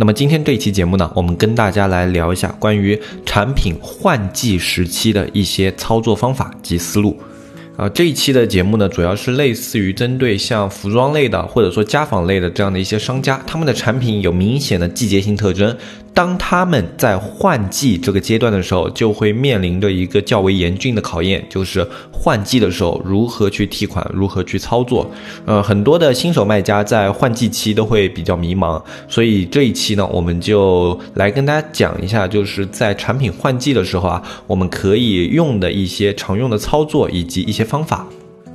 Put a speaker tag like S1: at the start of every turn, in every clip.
S1: 那么今天这一期节目呢，我们跟大家来聊一下关于产品换季时期的一些操作方法及思路。啊，这一期的节目呢，主要是类似于针对像服装类的或者说家纺类的这样的一些商家，他们的产品有明显的季节性特征。当他们在换季这个阶段的时候，就会面临着一个较为严峻的考验，就是换季的时候如何去提款，如何去操作。呃，很多的新手卖家在换季期都会比较迷茫，所以这一期呢，我们就来跟大家讲一下，就是在产品换季的时候啊，我们可以用的一些常用的操作以及一些方法。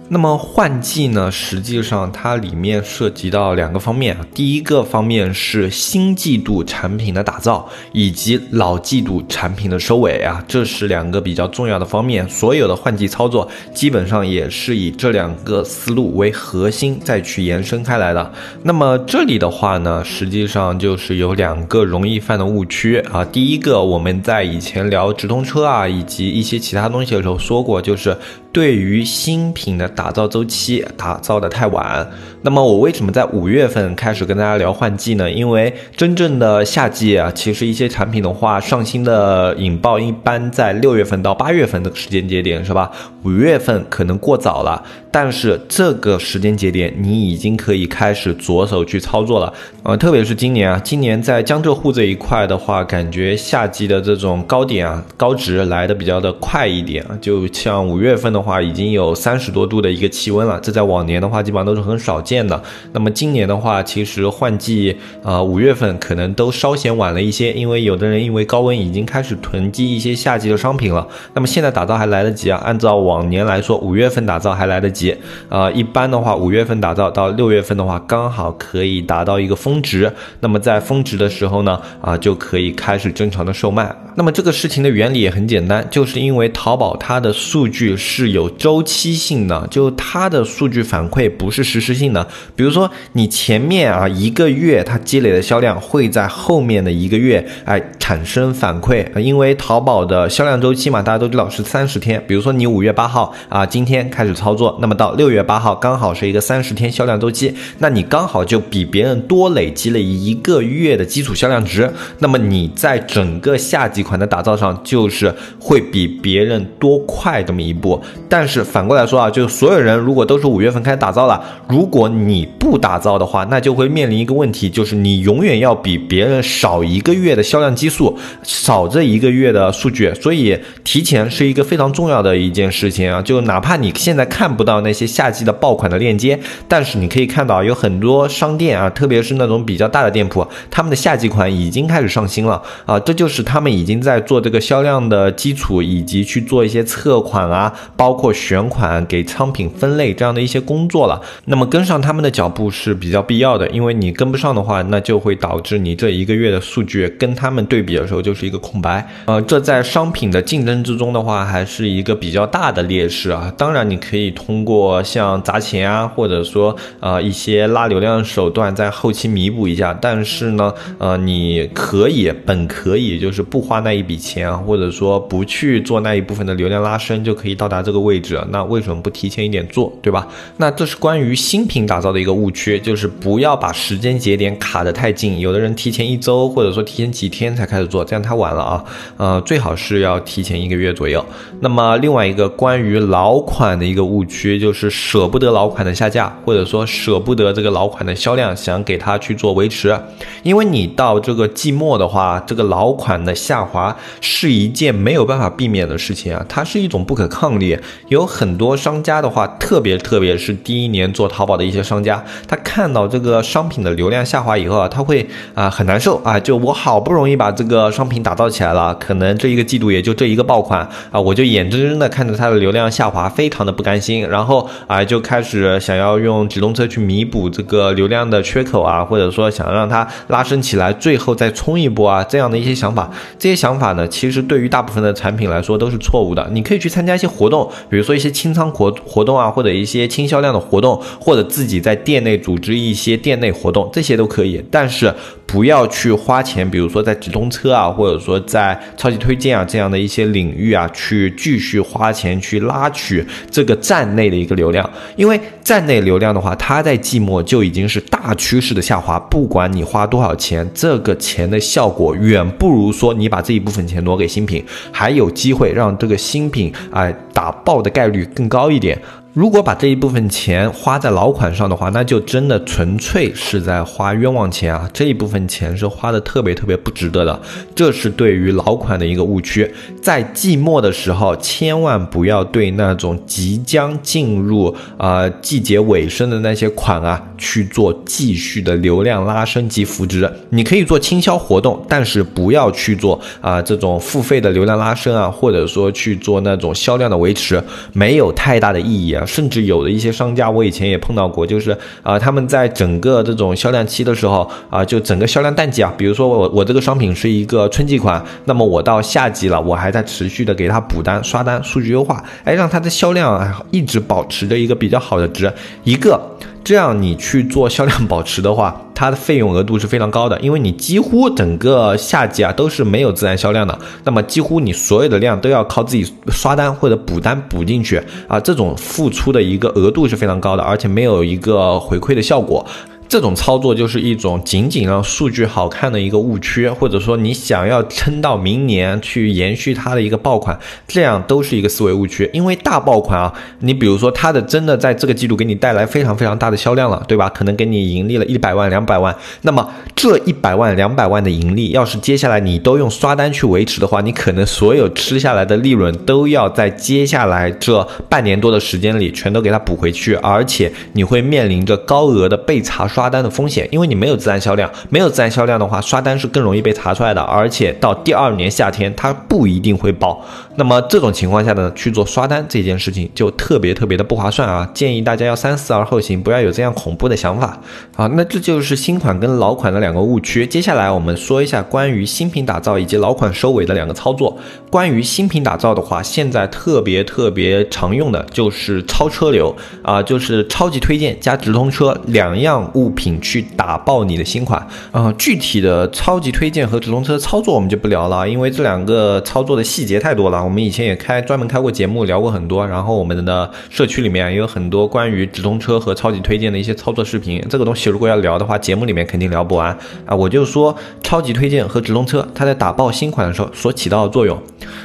S1: 那么换季呢，实际上它里面涉及到两个方面。第一个方面是新季度产品的打造，以及老季度产品的收尾啊，这是两个比较重要的方面。所有的换季操作基本上也是以这两个思路为核心再去延伸开来的。那么这里的话呢，实际上就是有两个容易犯的误区啊。第一个，我们在以前聊直通车啊，以及一些其他东西的时候说过，就是对于新品的。打造周期打造的太晚，那么我为什么在五月份开始跟大家聊换季呢？因为真正的夏季啊，其实一些产品的话上新的引爆一般在六月份到八月份的时间节点是吧？五月份可能过早了，但是这个时间节点你已经可以开始着手去操作了。呃，特别是今年啊，今年在江浙沪这一块的话，感觉夏季的这种高点啊高值来的比较的快一点，就像五月份的话，已经有三十多度。的一个气温了，这在往年的话基本上都是很少见的。那么今年的话，其实换季啊，五月份可能都稍显晚了一些，因为有的人因为高温已经开始囤积一些夏季的商品了。那么现在打造还来得及啊，按照往年来说，五月份打造还来得及啊。一般的话，五月份打造到六月份的话，刚好可以达到一个峰值。那么在峰值的时候呢，啊就可以开始正常的售卖。那么这个事情的原理也很简单，就是因为淘宝它的数据是有周期性的。就它的数据反馈不是实时性的，比如说你前面啊一个月它积累的销量会在后面的一个月哎产生反馈，因为淘宝的销量周期嘛，大家都知道是三十天。比如说你五月八号啊今天开始操作，那么到六月八号刚好是一个三十天销量周期，那你刚好就比别人多累积了一个月的基础销量值，那么你在整个夏季款的打造上就是会比别人多快这么一步。但是反过来说啊，就所有人如果都是五月份开始打造了，如果你不打造的话，那就会面临一个问题，就是你永远要比别人少一个月的销量基数，少这一个月的数据。所以提前是一个非常重要的一件事情啊！就哪怕你现在看不到那些夏季的爆款的链接，但是你可以看到有很多商店啊，特别是那种比较大的店铺，他们的夏季款已经开始上新了啊！这就是他们已经在做这个销量的基础，以及去做一些测款啊，包括选款给仓。品分类这样的一些工作了，那么跟上他们的脚步是比较必要的，因为你跟不上的话，那就会导致你这一个月的数据跟他们对比的时候就是一个空白。呃，这在商品的竞争之中的话，还是一个比较大的劣势啊。当然，你可以通过像砸钱啊，或者说呃一些拉流量手段在后期弥补一下。但是呢，呃，你可以本可以就是不花那一笔钱啊，或者说不去做那一部分的流量拉伸，就可以到达这个位置。那为什么不提前？一点做对吧？那这是关于新品打造的一个误区，就是不要把时间节点卡得太近。有的人提前一周，或者说提前几天才开始做，这样太晚了啊。呃，最好是要提前一个月左右。那么另外一个关于老款的一个误区，就是舍不得老款的下架，或者说舍不得这个老款的销量，想给它去做维持。因为你到这个季末的话，这个老款的下滑是一件没有办法避免的事情啊，它是一种不可抗力。有很多商家的。话特别特别是第一年做淘宝的一些商家，他看到这个商品的流量下滑以后啊，他会啊很难受啊，就我好不容易把这个商品打造起来了，可能这一个季度也就这一个爆款啊，我就眼睁睁的看着它的流量下滑，非常的不甘心，然后啊就开始想要用直通车去弥补这个流量的缺口啊，或者说想让它拉升起来，最后再冲一波啊，这样的一些想法，这些想法呢，其实对于大部分的产品来说都是错误的。你可以去参加一些活动，比如说一些清仓活活活动啊，或者一些轻销量的活动，或者自己在店内组织一些店内活动，这些都可以。但是不要去花钱，比如说在直通车啊，或者说在超级推荐啊这样的一些领域啊，去继续花钱去拉取这个站内的一个流量，因为站内流量的话，它在季末就已经是大趋势的下滑，不管你花多少钱，这个钱的效果远不如说你把这一部分钱挪给新品，还有机会让这个新品啊打爆的概率更高一点。如果把这一部分钱花在老款上的话，那就真的纯粹是在花冤枉钱啊！这一部分钱是花的特别特别不值得的，这是对于老款的一个误区。在季末的时候，千万不要对那种即将进入啊季节尾声的那些款啊去做继续的流量拉升及扶植。你可以做倾销活动，但是不要去做啊这种付费的流量拉升啊，或者说去做那种销量的维持，没有太大的意义啊。甚至有的一些商家，我以前也碰到过，就是啊，他们在整个这种销量期的时候啊，就整个销量淡季啊，比如说我我这个商品是一个春季款，那么我到夏季了，我还在持续的给他补单、刷单、数据优化，哎，让它的销量啊一直保持着一个比较好的值，一个。这样你去做销量保持的话，它的费用额度是非常高的，因为你几乎整个夏季啊都是没有自然销量的，那么几乎你所有的量都要靠自己刷单或者补单补进去啊，这种付出的一个额度是非常高的，而且没有一个回馈的效果。这种操作就是一种仅仅让数据好看的一个误区，或者说你想要撑到明年去延续它的一个爆款，这样都是一个思维误区。因为大爆款啊，你比如说它的真的在这个季度给你带来非常非常大的销量了，对吧？可能给你盈利了一百万、两百万。那么这一百万、两百万的盈利，要是接下来你都用刷单去维持的话，你可能所有吃下来的利润都要在接下来这半年多的时间里全都给它补回去，而且你会面临着高额的被查刷。刷单的风险，因为你没有自然销量，没有自然销量的话，刷单是更容易被查出来的，而且到第二年夏天它不一定会爆。那么这种情况下呢，去做刷单这件事情就特别特别的不划算啊！建议大家要三思而后行，不要有这样恐怖的想法啊！那这就是新款跟老款的两个误区。接下来我们说一下关于新品打造以及老款收尾的两个操作。关于新品打造的话，现在特别特别常用的就是超车流啊，就是超级推荐加直通车两样物。品去打爆你的新款啊！具体的超级推荐和直通车操作我们就不聊了，因为这两个操作的细节太多了。我们以前也开专门开过节目聊过很多，然后我们的社区里面也有很多关于直通车和超级推荐的一些操作视频。这个东西如果要聊的话，节目里面肯定聊不完啊！我就说超级推荐和直通车，它在打爆新款的时候所起到的作用。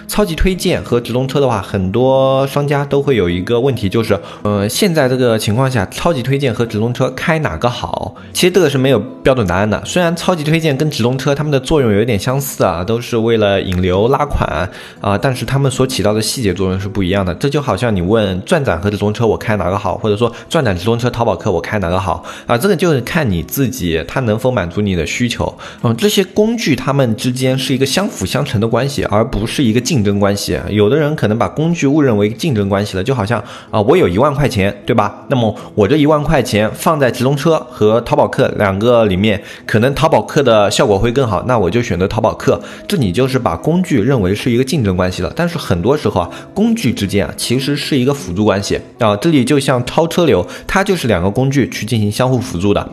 S1: 超级推荐和直通车的话，很多商家都会有一个问题，就是，呃，现在这个情况下，超级推荐和直通车开哪个好？其实这个是没有标准答案的。虽然超级推荐跟直通车它们的作用有点相似啊，都是为了引流拉款啊，但是它们所起到的细节作用是不一样的。这就好像你问转展和直通车我开哪个好，或者说转展直通车淘宝客我开哪个好啊？这个就是看你自己它能否满足你的需求。嗯，这些工具它们之间是一个相辅相成的关系，而不是一个竞争关系。有的人可能把工具误认为竞争关系了，就好像啊，我有一万块钱，对吧？那么我这一万块钱放在直通车和淘宝客两个里面，可能淘宝客的效果会更好，那我就选择淘宝客。这你就是把工具认为是一个竞争关系了。但是很多时候啊，工具之间啊其实是一个辅助关系啊。这里就像超车流，它就是两个工具去进行相互辅助的。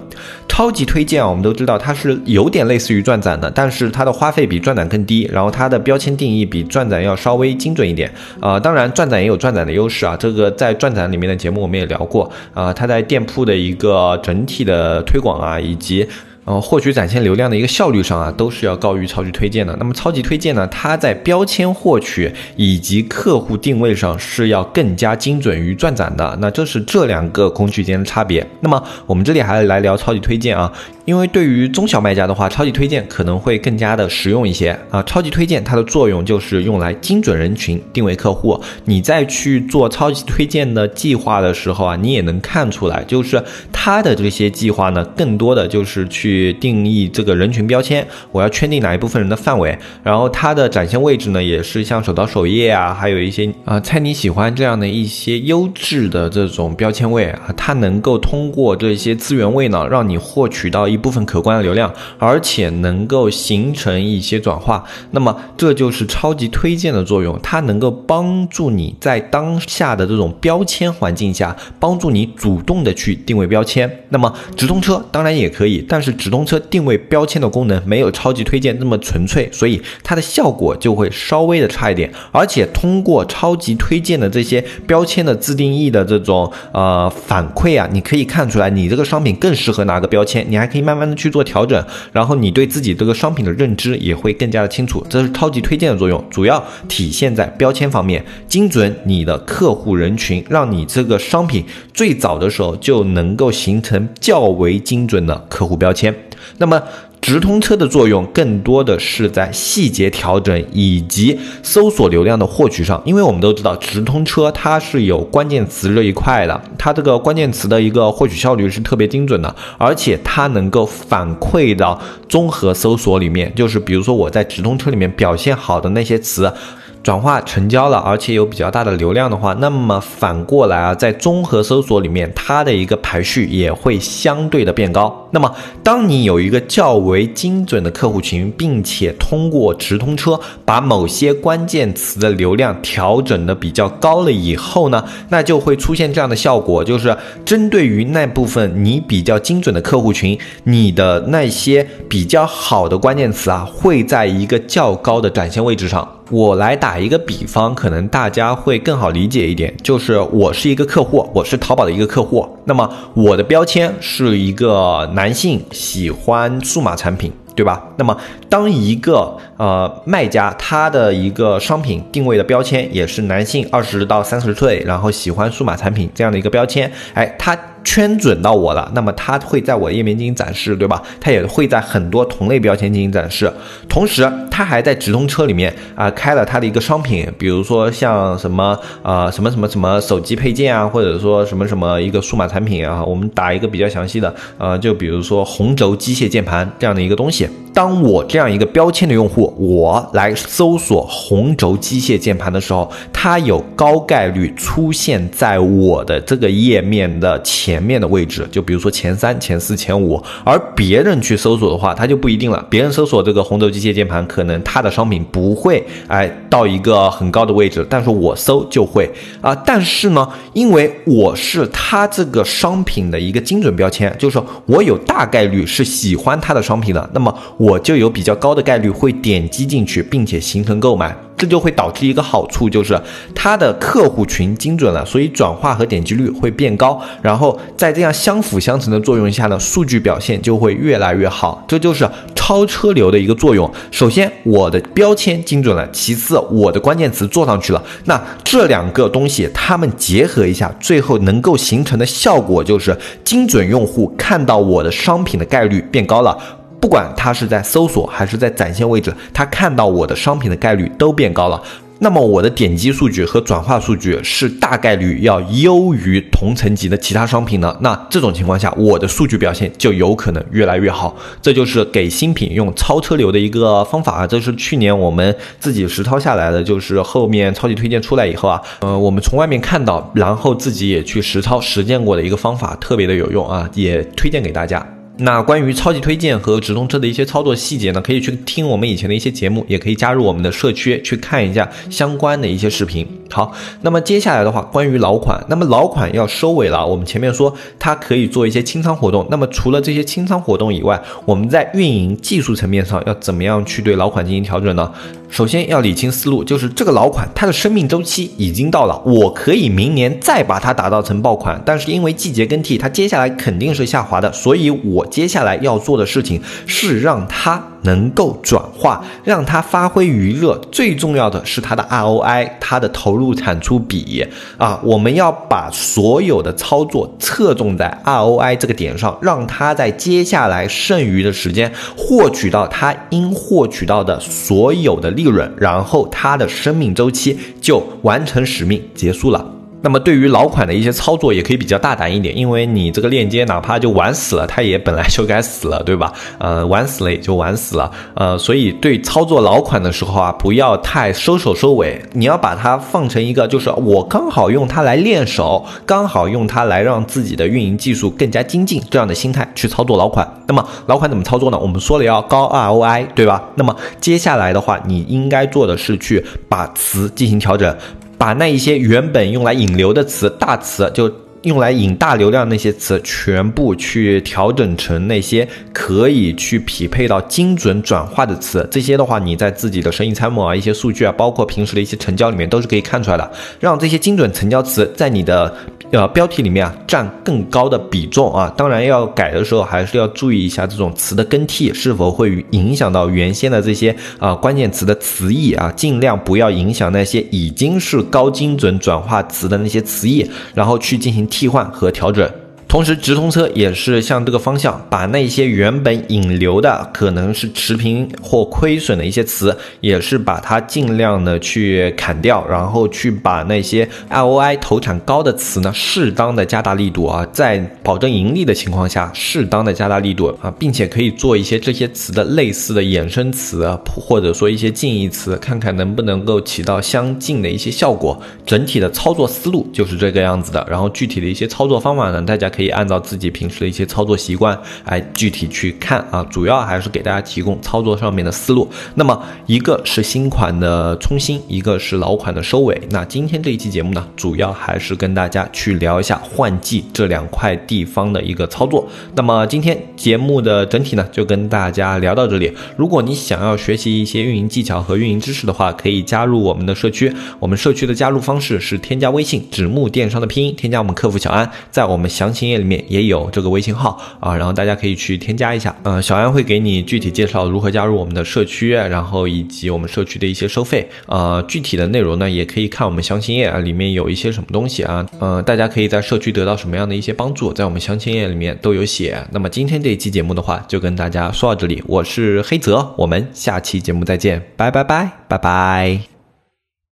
S1: 超级推荐啊，我们都知道它是有点类似于转展的，但是它的花费比转展更低，然后它的标签定义比转展要稍微精准一点啊。当然，转展也有转展的优势啊，这个在转展里面的节目我们也聊过啊。它在店铺的一个整体的推广啊，以及呃，获取展现流量的一个效率上啊，都是要高于超级推荐的。那么超级推荐呢，它在标签获取以及客户定位上是要更加精准于转展的。那这是这两个工具间的差别。那么我们这里还来聊超级推荐啊。因为对于中小卖家的话，超级推荐可能会更加的实用一些啊。超级推荐它的作用就是用来精准人群、定位客户。你在去做超级推荐的计划的时候啊，你也能看出来，就是它的这些计划呢，更多的就是去去定义这个人群标签，我要圈定哪一部分人的范围。然后它的展现位置呢，也是像手到首页啊，还有一些啊猜你喜欢这样的一些优质的这种标签位啊，它能够通过这些资源位呢，让你获取到。一部分可观的流量，而且能够形成一些转化，那么这就是超级推荐的作用，它能够帮助你在当下的这种标签环境下，帮助你主动的去定位标签。那么直通车当然也可以，但是直通车定位标签的功能没有超级推荐那么纯粹，所以它的效果就会稍微的差一点。而且通过超级推荐的这些标签的自定义的这种呃反馈啊，你可以看出来你这个商品更适合哪个标签，你还可以。慢慢的去做调整，然后你对自己这个商品的认知也会更加的清楚，这是超级推荐的作用，主要体现在标签方面，精准你的客户人群，让你这个商品最早的时候就能够形成较为精准的客户标签，那么。直通车的作用更多的是在细节调整以及搜索流量的获取上，因为我们都知道直通车它是有关键词这一块的，它这个关键词的一个获取效率是特别精准的，而且它能够反馈到综合搜索里面，就是比如说我在直通车里面表现好的那些词。转化成交了，而且有比较大的流量的话，那么反过来啊，在综合搜索里面，它的一个排序也会相对的变高。那么，当你有一个较为精准的客户群，并且通过直通车把某些关键词的流量调整的比较高了以后呢，那就会出现这样的效果，就是针对于那部分你比较精准的客户群，你的那些比较好的关键词啊，会在一个较高的展现位置上。我来打一个比方，可能大家会更好理解一点。就是我是一个客户，我是淘宝的一个客户，那么我的标签是一个男男性喜欢数码产品，对吧？那么当一个呃卖家他的一个商品定位的标签也是男性二十到三十岁，然后喜欢数码产品这样的一个标签，哎，他。圈准到我了，那么它会在我页面进行展示，对吧？它也会在很多同类标签进行展示，同时它还在直通车里面啊开了它的一个商品，比如说像什么啊什么什么什么手机配件啊，或者说什么什么一个数码产品啊，我们打一个比较详细的，呃，就比如说红轴机械键盘这样的一个东西。当我这样一个标签的用户，我来搜索红轴机械键盘的时候，它有高概率出现在我的这个页面的前面的位置，就比如说前三、前四、前五。而别人去搜索的话，它就不一定了。别人搜索这个红轴机械键盘，可能它的商品不会哎到一个很高的位置，但是我搜就会啊。但是呢，因为我是它这个商品的一个精准标签，就是说我有大概率是喜欢它的商品的，那么。我就有比较高的概率会点击进去，并且形成购买，这就会导致一个好处，就是它的客户群精准了，所以转化和点击率会变高。然后在这样相辅相成的作用下呢，数据表现就会越来越好。这就是超车流的一个作用。首先，我的标签精准了；其次，我的关键词做上去了。那这两个东西它们结合一下，最后能够形成的效果就是精准用户看到我的商品的概率变高了。不管他是在搜索还是在展现位置，他看到我的商品的概率都变高了。那么我的点击数据和转化数据是大概率要优于同层级的其他商品呢？那这种情况下，我的数据表现就有可能越来越好。这就是给新品用超车流的一个方法啊！这是去年我们自己实操下来的，就是后面超级推荐出来以后啊，呃，我们从外面看到，然后自己也去实操实践过的一个方法，特别的有用啊，也推荐给大家。那关于超级推荐和直通车的一些操作细节呢，可以去听我们以前的一些节目，也可以加入我们的社区去看一下相关的一些视频。好，那么接下来的话，关于老款，那么老款要收尾了。我们前面说它可以做一些清仓活动，那么除了这些清仓活动以外，我们在运营技术层面上要怎么样去对老款进行调整呢？首先要理清思路，就是这个老款它的生命周期已经到了，我可以明年再把它打造成爆款，但是因为季节更替，它接下来肯定是下滑的，所以我接下来要做的事情是让它能够转化，让它发挥余热。最重要的是它的 ROI，它的投入产出比啊，我们要把所有的操作侧重在 ROI 这个点上，让它在接下来剩余的时间获取到它应获取到的所有的利。润，然后它的生命周期就完成使命结束了。那么对于老款的一些操作也可以比较大胆一点，因为你这个链接哪怕就玩死了，它也本来就该死了，对吧？呃，玩死了也就玩死了。呃，所以对操作老款的时候啊，不要太收手收尾，你要把它放成一个，就是我刚好用它来练手，刚好用它来让自己的运营技术更加精进这样的心态去操作老款。那么老款怎么操作呢？我们说了要高 ROI，对吧？那么接下来的话，你应该做的是去把词进行调整。把那一些原本用来引流的词、大词，就用来引大流量那些词，全部去调整成那些可以去匹配到精准转化的词。这些的话，你在自己的生意参谋啊、一些数据啊，包括平时的一些成交里面，都是可以看出来的。让这些精准成交词在你的。呃，标题里面啊占更高的比重啊，当然要改的时候还是要注意一下这种词的更替是否会影响到原先的这些啊关键词的词义啊，尽量不要影响那些已经是高精准转化词的那些词义，然后去进行替换和调整。同时，直通车也是向这个方向，把那些原本引流的可能是持平或亏损的一些词，也是把它尽量的去砍掉，然后去把那些 ROI 投产高的词呢，适当的加大力度啊，在保证盈利的情况下，适当的加大力度啊，并且可以做一些这些词的类似的衍生词啊，或者说一些近义词，看看能不能够起到相近的一些效果。整体的操作思路就是这个样子的，然后具体的一些操作方法呢，大家可以。可以按照自己平时的一些操作习惯来具体去看啊，主要还是给大家提供操作上面的思路。那么一个是新款的冲新，一个是老款的收尾。那今天这一期节目呢，主要还是跟大家去聊一下换季这两块地方的一个操作。那么今天节目的整体呢，就跟大家聊到这里。如果你想要学习一些运营技巧和运营知识的话，可以加入我们的社区。我们社区的加入方式是添加微信“纸木电商”的拼音，添加我们客服小安，在我们详情页。里面也有这个微信号啊，然后大家可以去添加一下。嗯，小安会给你具体介绍如何加入我们的社区，然后以及我们社区的一些收费。呃，具体的内容呢，也可以看我们详情页啊，里面有一些什么东西啊。嗯，大家可以在社区得到什么样的一些帮助，在我们详情页里面都有写。那么今天这一期节目的话，就跟大家说到这里。我是黑泽，我们下期节目再见，拜拜拜拜拜。